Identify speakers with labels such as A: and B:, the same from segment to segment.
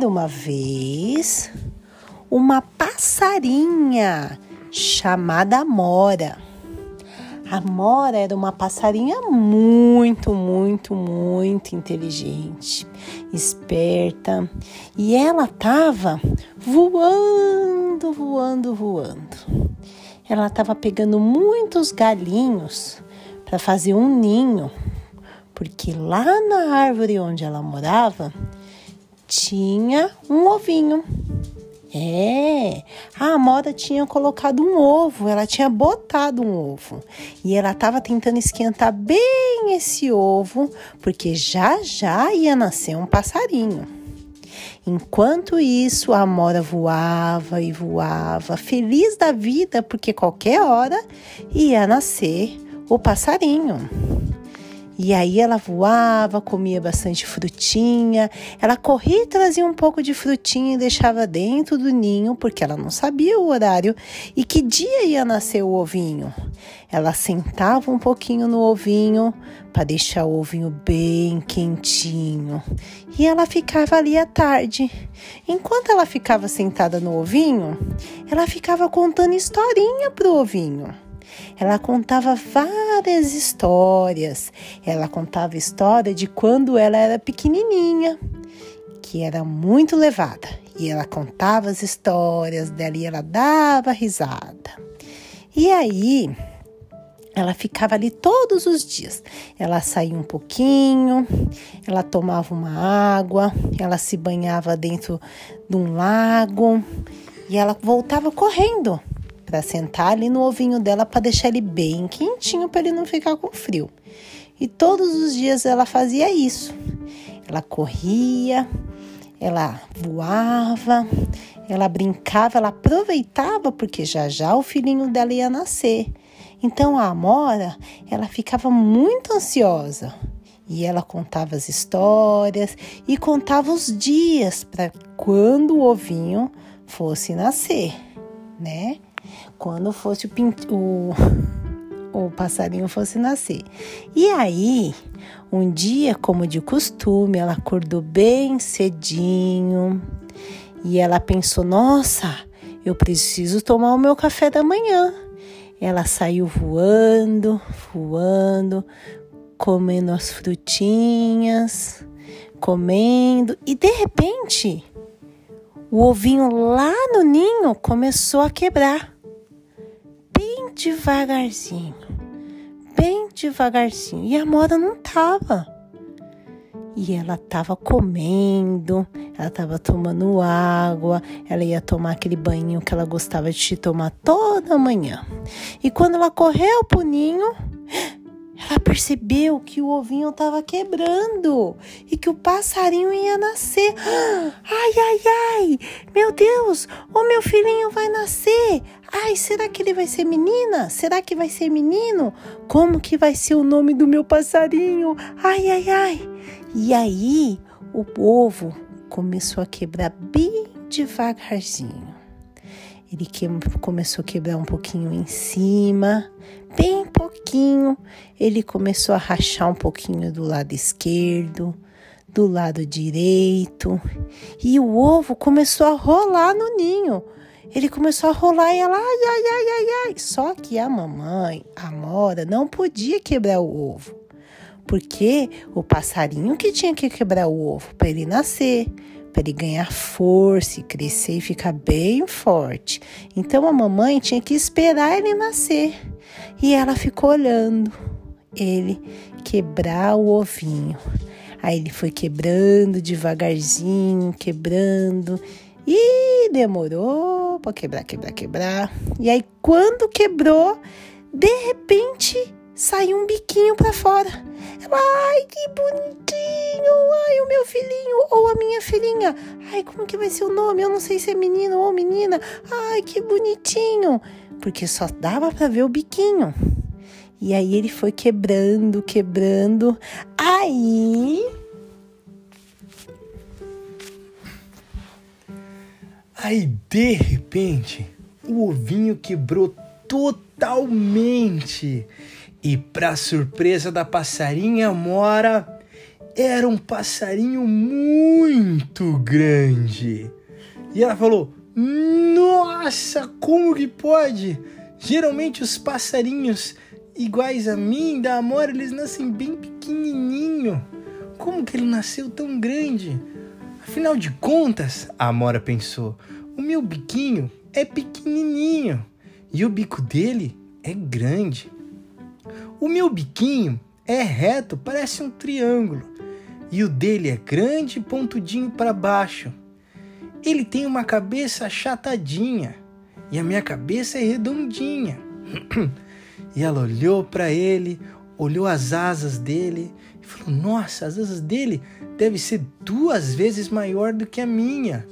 A: Era uma vez uma passarinha chamada Amora. A Amora era uma passarinha muito, muito, muito inteligente, esperta, e ela estava voando, voando, voando. Ela estava pegando muitos galinhos para fazer um ninho, porque lá na árvore onde ela morava tinha um ovinho. É, a Amora tinha colocado um ovo, ela tinha botado um ovo e ela estava tentando esquentar bem esse ovo, porque já já ia nascer um passarinho. Enquanto isso, a Amora voava e voava, feliz da vida, porque qualquer hora ia nascer o passarinho. E aí ela voava, comia bastante frutinha. Ela corria e trazia um pouco de frutinha e deixava dentro do ninho, porque ela não sabia o horário e que dia ia nascer o ovinho. Ela sentava um pouquinho no ovinho para deixar o ovinho bem quentinho. E ela ficava ali à tarde. Enquanto ela ficava sentada no ovinho, ela ficava contando historinha pro ovinho. Ela contava várias histórias. Ela contava história de quando ela era pequenininha, que era muito levada. E ela contava as histórias dela e ela dava risada. E aí, ela ficava ali todos os dias. Ela saía um pouquinho, ela tomava uma água, ela se banhava dentro de um lago e ela voltava correndo para sentar ali no ovinho dela para deixar ele bem quentinho para ele não ficar com frio. E todos os dias ela fazia isso. Ela corria, ela voava, ela brincava, ela aproveitava porque já já o filhinho dela ia nascer. Então a Amora, ela ficava muito ansiosa. E ela contava as histórias e contava os dias para quando o ovinho fosse nascer, né? Quando fosse o, o, o passarinho fosse nascer. E aí, um dia, como de costume, ela acordou bem cedinho e ela pensou: nossa, eu preciso tomar o meu café da manhã. Ela saiu voando, voando, comendo as frutinhas, comendo, e de repente, o ovinho lá no ninho começou a quebrar devagarzinho, bem devagarzinho. E a moda não tava. E ela tava comendo, ela tava tomando água, ela ia tomar aquele banho que ela gostava de tomar toda manhã. E quando ela correu pro ninho, ela percebeu que o ovinho estava quebrando e que o passarinho ia nascer. Ai, ai, ai! Meu Deus! O meu filhinho vai nascer! Ai, será que ele vai ser menina? Será que vai ser menino? Como que vai ser o nome do meu passarinho? Ai, ai, ai! E aí o ovo começou a quebrar bem devagarzinho. Ele que, começou a quebrar um pouquinho em cima, bem pouquinho. Ele começou a rachar um pouquinho do lado esquerdo, do lado direito, e o ovo começou a rolar no ninho. Ele começou a rolar e ela, ai, ai, ai, ai, ai. Só que a mamãe, a Mora, não podia quebrar o ovo, porque o passarinho que tinha que quebrar o ovo para ele nascer para ele ganhar força e crescer e ficar bem forte. Então a mamãe tinha que esperar ele nascer e ela ficou olhando ele quebrar o ovinho. Aí ele foi quebrando devagarzinho, quebrando e demorou para quebrar, quebrar, quebrar. E aí quando quebrou, de repente saiu um biquinho para fora. Ai, que bonitinho! Ai, o meu filhinho ou a minha filhinha. Ai, como que vai ser o nome? Eu não sei se é menino ou menina. Ai, que bonitinho! Porque só dava para ver o biquinho. E aí ele foi quebrando, quebrando. Aí.
B: Aí, de repente, o ovinho quebrou totalmente. E para surpresa da passarinha Mora, era um passarinho muito grande. E ela falou: Nossa, como que pode? Geralmente os passarinhos iguais a mim, da Amora, eles nascem bem pequenininho. Como que ele nasceu tão grande? Afinal de contas, a Amora pensou, o meu biquinho é pequenininho e o bico dele é grande. O meu biquinho é reto, parece um triângulo, e o dele é grande e pontudinho para baixo. Ele tem uma cabeça achatadinha e a minha cabeça é redondinha. E ela olhou para ele, olhou as asas dele e falou: Nossa, as asas dele devem ser duas vezes maior do que a minha.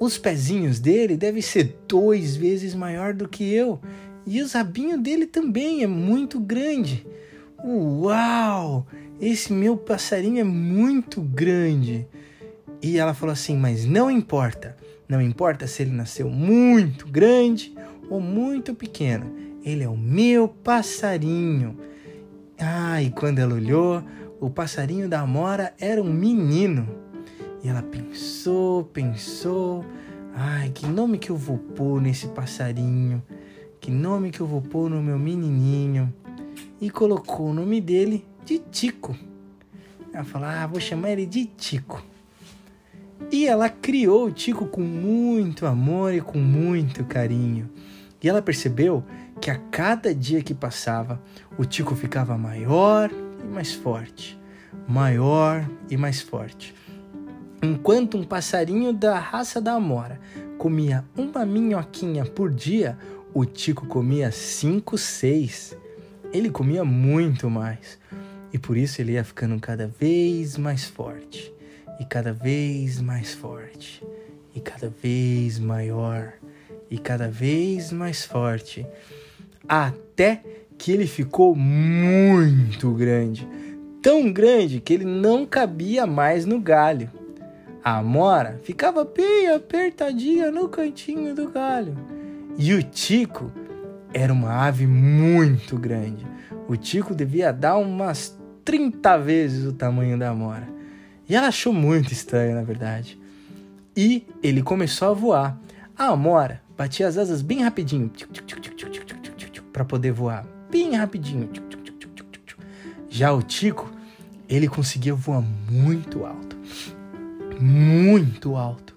B: Os pezinhos dele devem ser dois vezes maior do que eu. E o rabinho dele também é muito grande. Uau! Esse meu passarinho é muito grande. E ela falou assim: Mas não importa. Não importa se ele nasceu muito grande ou muito pequeno ele é o meu passarinho. Ah, e quando ela olhou, o passarinho da Amora era um menino. E ela pensou, pensou. Ai, que nome que eu vou pôr nesse passarinho? Que nome que eu vou pôr no meu menininho? E colocou o nome dele de Tico. Ela falou: Ah, vou chamar ele de Tico. E ela criou o Tico com muito amor e com muito carinho. E ela percebeu que a cada dia que passava, o Tico ficava maior e mais forte, maior e mais forte. Enquanto um passarinho da raça da Amora comia uma minhoquinha por dia, o Tico comia cinco, seis. Ele comia muito mais. E por isso ele ia ficando cada vez mais forte, e cada vez mais forte, e cada vez maior, e cada vez mais forte até que ele ficou muito grande, tão grande que ele não cabia mais no galho. A Amora ficava bem apertadinha no cantinho do galho. E o Tico era uma ave muito grande. O Tico devia dar umas 30 vezes o tamanho da Amora. E ela achou muito estranho, na verdade. E ele começou a voar. A Amora batia as asas bem rapidinho para poder voar bem rapidinho. Já o Tico, ele conseguia voar muito alto. Muito alto.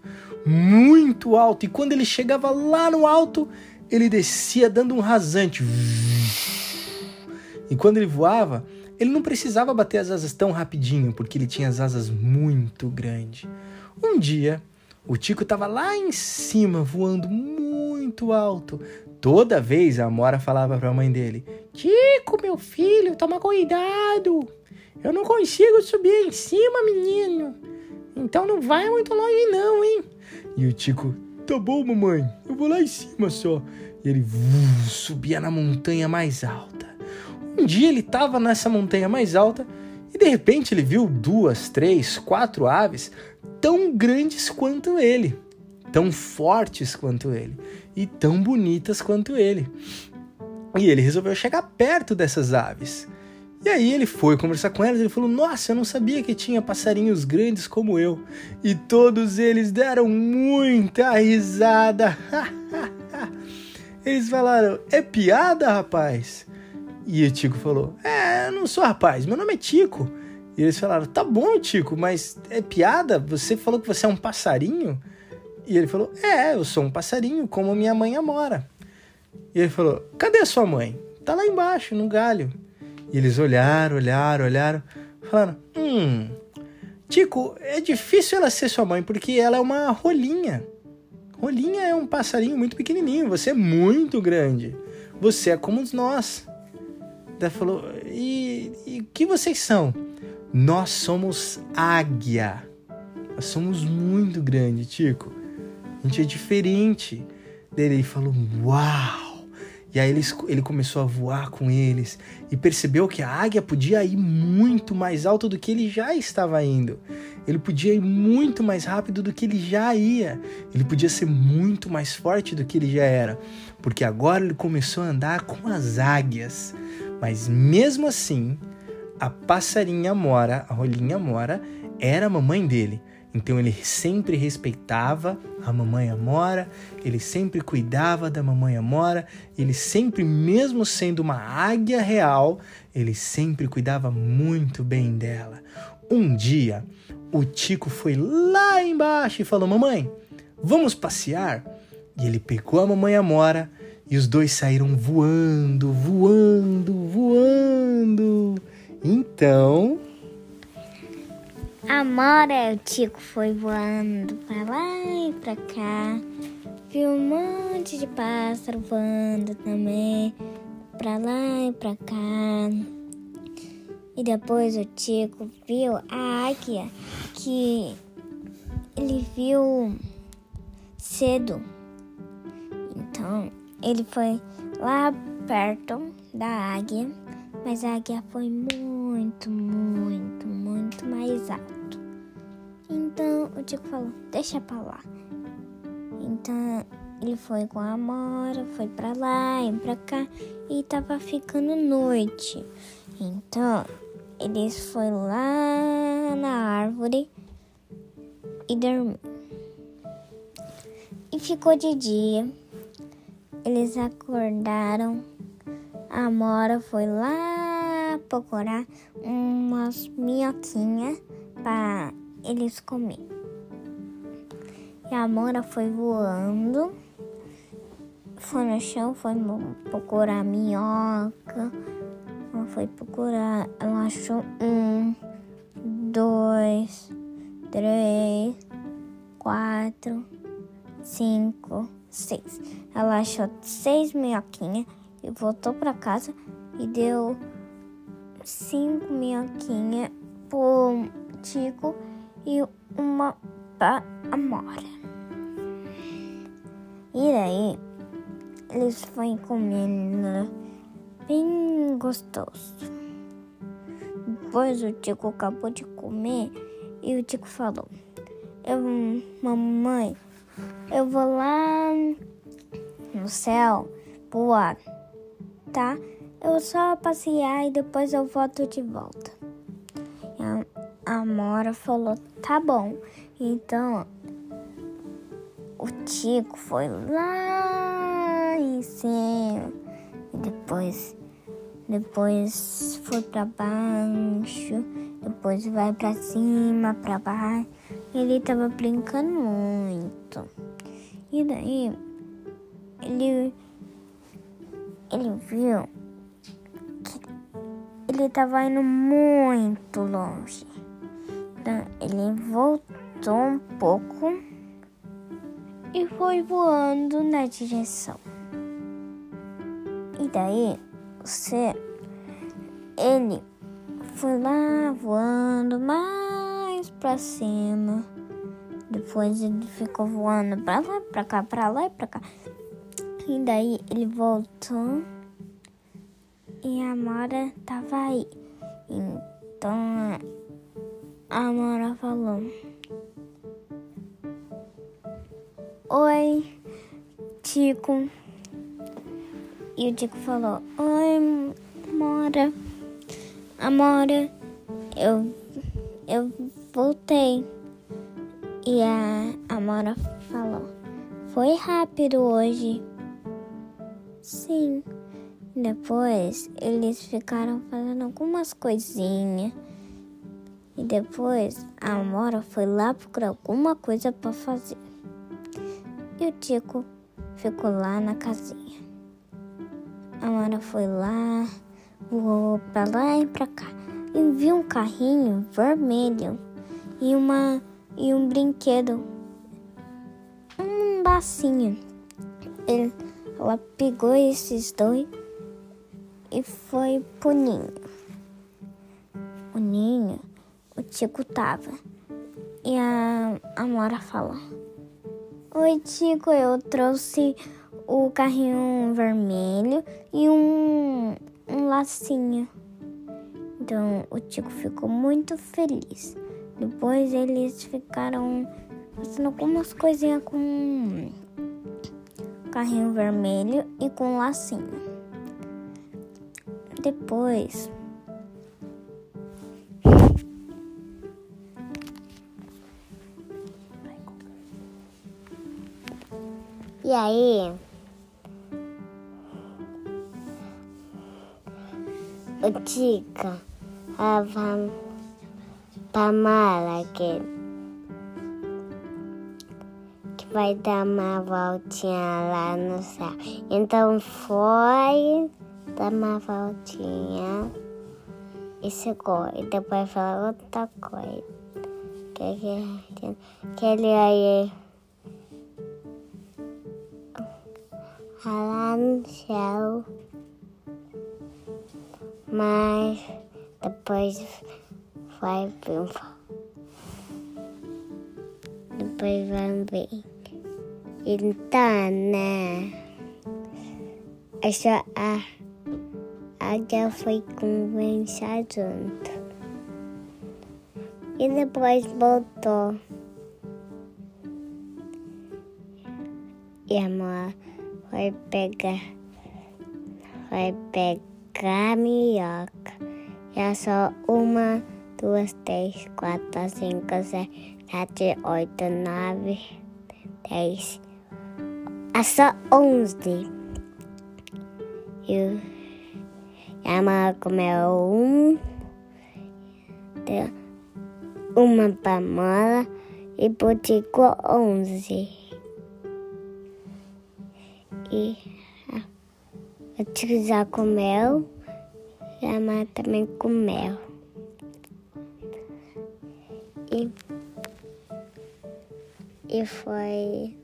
B: Muito alto. E quando ele chegava lá no alto, ele descia dando um rasante. E quando ele voava, ele não precisava bater as asas tão rapidinho, porque ele tinha as asas muito grandes. Um dia, o Tico estava lá em cima, voando muito alto, Toda vez a Amora falava para a mãe dele: Tico, meu filho, toma cuidado. Eu não consigo subir em cima, menino. Então não vai muito longe, não, hein? E o Tico: Tá bom, mamãe, eu vou lá em cima só. E ele subia na montanha mais alta. Um dia ele estava nessa montanha mais alta e de repente ele viu duas, três, quatro aves tão grandes quanto ele tão fortes quanto ele e tão bonitas quanto ele. E ele resolveu chegar perto dessas aves. E aí ele foi conversar com elas e ele falou: Nossa, eu não sabia que tinha passarinhos grandes como eu. E todos eles deram muita risada. eles falaram: É piada, rapaz? E o Tico falou: É, eu não sou rapaz, meu nome é Tico. E eles falaram: Tá bom, Tico, mas é piada? Você falou que você é um passarinho? E ele falou: É, eu sou um passarinho, como minha mãe Amora. E ele falou: Cadê a sua mãe? Tá lá embaixo, no galho. E eles olharam, olharam, olharam, falaram: Hum, Tico, é difícil ela ser sua mãe porque ela é uma rolinha. Rolinha é um passarinho muito pequenininho, você é muito grande. Você é como nós. Daí falou: E o que vocês são? Nós somos águia. Nós somos muito grandes, Tico a gente é diferente. Ele falou, uau! E aí ele, ele começou a voar com eles e percebeu que a águia podia ir muito mais alto do que ele já estava indo. Ele podia ir muito mais rápido do que ele já ia. Ele podia ser muito mais forte do que ele já era. Porque agora ele começou a andar com as águias. Mas mesmo assim, a passarinha Mora, a rolinha Mora, era a mamãe dele. Então ele sempre respeitava a mamãe Amora, ele sempre cuidava da mamãe Amora, ele sempre, mesmo sendo uma águia real, ele sempre cuidava muito bem dela. Um dia, o Tico foi lá embaixo e falou: Mamãe, vamos passear? E ele pegou a mamãe Amora e os dois saíram voando, voando, voando. Então,
C: a Mora e o Tico foi voando pra lá e pra cá. Viu um monte de pássaro voando também pra lá e pra cá. E depois o Tico viu a águia que ele viu cedo. Então ele foi lá perto da águia, mas a águia foi muito, muito, muito mais alta. Então o Tico falou: Deixa pra lá. Então ele foi com a Amora, foi pra lá e pra cá e tava ficando noite. Então eles foram lá na árvore e dormiu. E ficou de dia. Eles acordaram. A Amora foi lá procurar umas minhoquinhas para eles comiam. E a Mora foi voando, foi no chão, foi procurar minhoca, ela foi procurar, ela achou um, dois, três, quatro, cinco, seis. Ela achou seis minhoquinhas e voltou para casa e deu cinco minhoquinhas pro Tico e uma amora. E daí eles foram comendo bem gostoso. Depois o Tico acabou de comer e o Tico falou: Eu, mamãe, eu vou lá no céu voar, tá? Eu só passear e depois eu volto de volta. Mora falou: tá bom. Então o Tico foi lá em cima e depois depois foi para baixo, depois vai para cima, para baixo. Ele tava brincando muito. E daí ele ele viu que ele tava indo muito longe. Ele voltou um pouco e foi voando na direção. E daí, você, ele foi lá voando mais pra cima. Depois ele ficou voando pra lá, pra cá, pra lá e pra cá. E daí ele voltou e a Mora tava aí. Então a Mora falou: Oi, Tico. E o Tico falou: Oi, Mora. Amora, eu, eu voltei. E a Amora falou: Foi rápido hoje. Sim. Depois eles ficaram fazendo algumas coisinhas. E depois a Amora foi lá procurar alguma coisa para fazer. E o Tico ficou lá na casinha. A Amora foi lá, voou para lá e para cá. E viu um carrinho vermelho e uma e um brinquedo, um bacinho. Ele, ela pegou esses dois e foi pro ninho. O ninho o Tico tava. E a Amora falou: Oi, Tico, eu trouxe o carrinho vermelho e um, um lacinho. Então o Tico ficou muito feliz. Depois eles ficaram fazendo algumas coisinhas com carrinho vermelho e com lacinho. Depois
D: E aí, o Tico tava pra mala que, que vai dar uma voltinha lá no céu. Então foi dar uma voltinha e secou. E depois falou outra coisa. Que, que, que ele aí lá no céu. Mas depois vai vir. Depois vai vir. Então, né? Essa a águia foi conversar junto. E depois voltou. E a mãe vai pegar. Vai pegar minhoca. E é só uma, duas, três, quatro, cinco, seis, sete, oito, nove, dez. É só onze. E a mãe comeu um, uma pamola e boticou onze. E a tia já comeu e a mãe também comeu. E, e foi.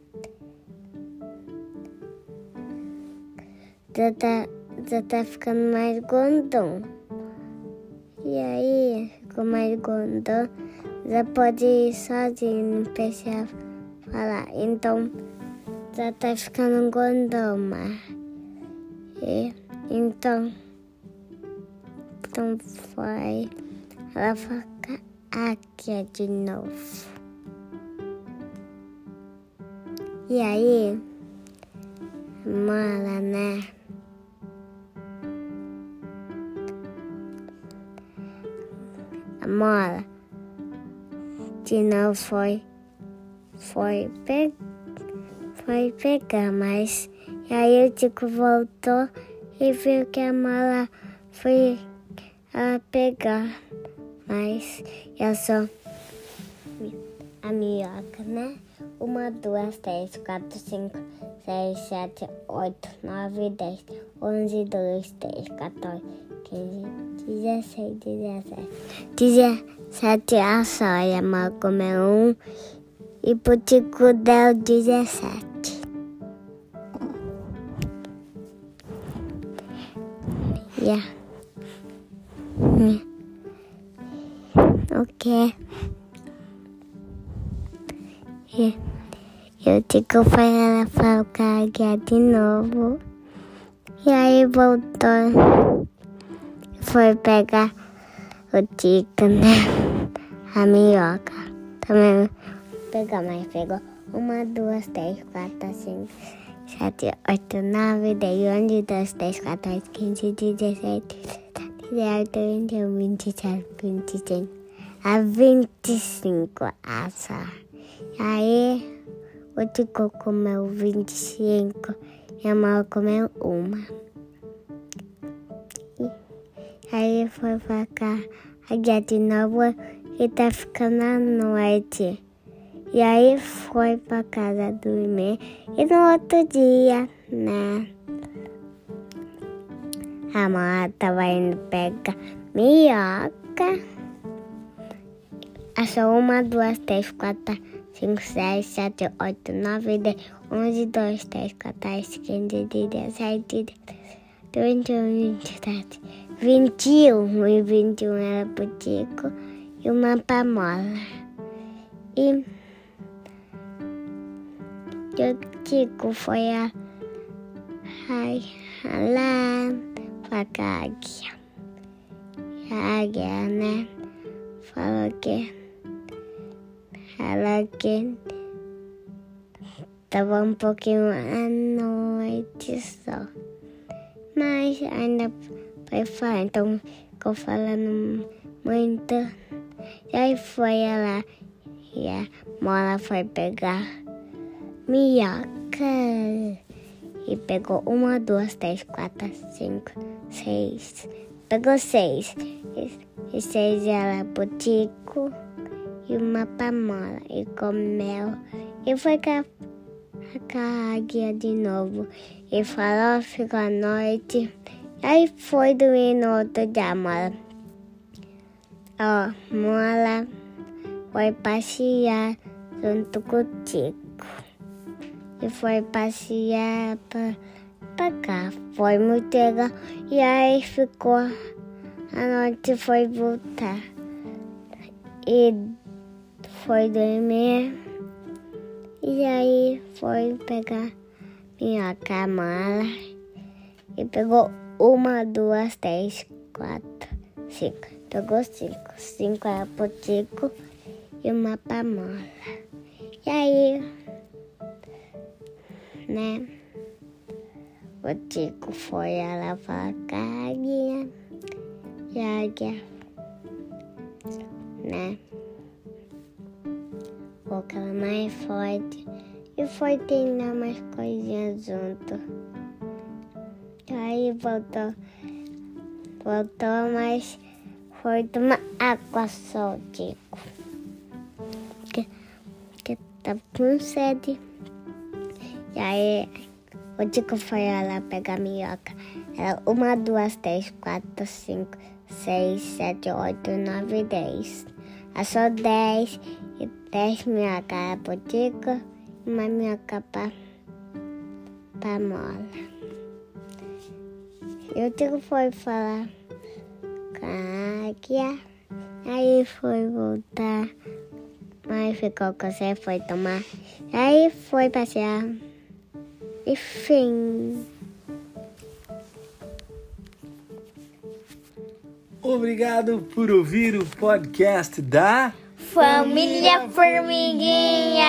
D: Já tá, já tá ficando mais gondom. E aí, ficou mais gondom, já pode ir sozinho, não precisa falar. Então, já tá ficando gondom, mas. E, então, então foi. Ela fica aqui de novo. E aí, mala, né? Mola de novo foi, foi, pe, foi pegar, mas e aí o Tico voltou e viu que a mala foi a pegar, mas eu só a minhoca, né? Uma, duas, três, quatro, cinco, seis, sete, oito, nove, dez, onze, dois, três, quatorze, quinze, dezesseis, dezessete, dezessete a sóia, mal comeu um e pro Tico deu dezessete. Yeah. Ok. E eu digo para ela falcar de novo. E aí voltou. Foi pegar o tico, né? A minhoca. Também pegar mais. Pegou uma, duas, três, quatro, cinco, sete, oito, nove, dez, onze, doze, três, quatorze, quinze, dezessete, dezoito, vinte e um, vinte e sete, vinte e cinco. A vinte e cinco assa. Aí o Tico comeu vinte e cinco a Mal comeu uma. E aí foi pra cá a dia de novo e tá ficando a noite. E aí foi pra casa dormir. E no outro dia, né? A mãe tava indo pegar minhoca. Achou uma, duas, três, quatro, cinco, seis, sete, oito, nove, dez, onze, dois, três, quatorze, quinze, dezessete, vinte e um, vinte e sete, vinte e um. E vinte e um era pro Tico e uma pamola. E o Tico foi a, a, a lá pra a águia. A águia, né? Falou que ela que tava um pouquinho à noite só. Mas ainda foi falar, então ficou falando muito. E aí foi ela e a mola foi pegar minhoca. E pegou uma, duas, três, quatro, cinco, seis. Pegou seis. E, e seis ela botico e uma pamola. E comeu. E foi com a, com a águia de novo. E falou, ficou a noite. Aí foi dormir no outro dia, mola. Ó, mola foi passear junto com o Tico. E foi passear pra, pra cá. Foi muito legal. E aí ficou. A noite foi voltar. E foi dormir. E aí foi pegar minha camala. E pegou uma, duas, três, quatro, cinco. Pegou cinco. Cinco era pro Tico e uma pamola. E aí, né? O Tico foi a lavar a águia e a águia, né? Ficou ela mais forte e foi treinar umas coisinhas junto. Aí voltou, voltou, mas foi tomar água só, Tico. Que, que tava com sede. E aí o Tico foi lá pegar a minhoca. Era uma, duas, três, quatro, cinco, seis, sete, oito, nove, dez. Achou dez e dez minhocas era pro Tico e uma minhoca pra, pra mola. E o Tico foi falar com a águia. Aí foi voltar. Aí ficou com você, foi tomar. Aí foi passear. E fim.
B: Obrigado por ouvir o podcast da
D: Família Formiguinha!